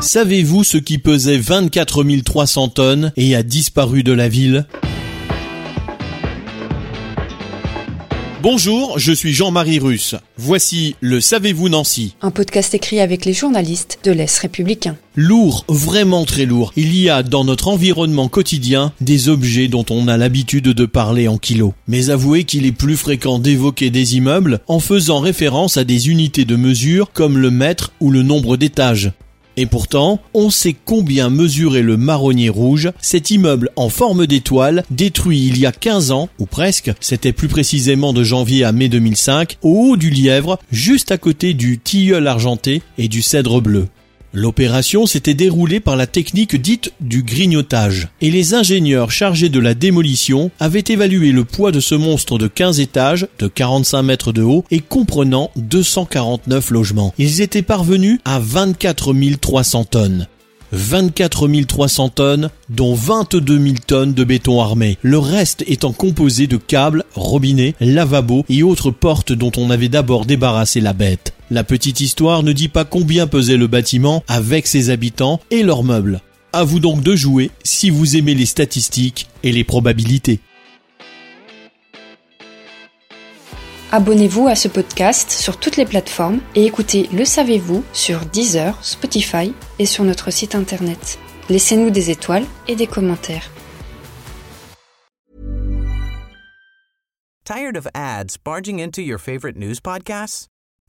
Savez-vous ce qui pesait 24 300 tonnes et a disparu de la ville? Bonjour, je suis Jean-Marie Russe. Voici le Savez-vous Nancy Un podcast écrit avec les journalistes de l'Est républicain. Lourd, vraiment très lourd. Il y a dans notre environnement quotidien des objets dont on a l'habitude de parler en kilos. Mais avouez qu'il est plus fréquent d'évoquer des immeubles en faisant référence à des unités de mesure comme le mètre ou le nombre d'étages. Et pourtant, on sait combien mesurait le marronnier rouge, cet immeuble en forme d'étoile, détruit il y a 15 ans, ou presque, c'était plus précisément de janvier à mai 2005, au haut du Lièvre, juste à côté du tilleul argenté et du cèdre bleu. L'opération s'était déroulée par la technique dite du grignotage, et les ingénieurs chargés de la démolition avaient évalué le poids de ce monstre de 15 étages, de 45 mètres de haut, et comprenant 249 logements. Ils étaient parvenus à 24 300 tonnes. 24 300 tonnes, dont 22 000 tonnes de béton armé. Le reste étant composé de câbles, robinets, lavabos et autres portes dont on avait d'abord débarrassé la bête. La petite histoire ne dit pas combien pesait le bâtiment avec ses habitants et leurs meubles. À vous donc de jouer si vous aimez les statistiques et les probabilités. Abonnez-vous à ce podcast sur toutes les plateformes et écoutez Le Savez-vous sur Deezer, Spotify et sur notre site internet. Laissez-nous des étoiles et des commentaires. Tired of ads barging into your favorite news podcasts?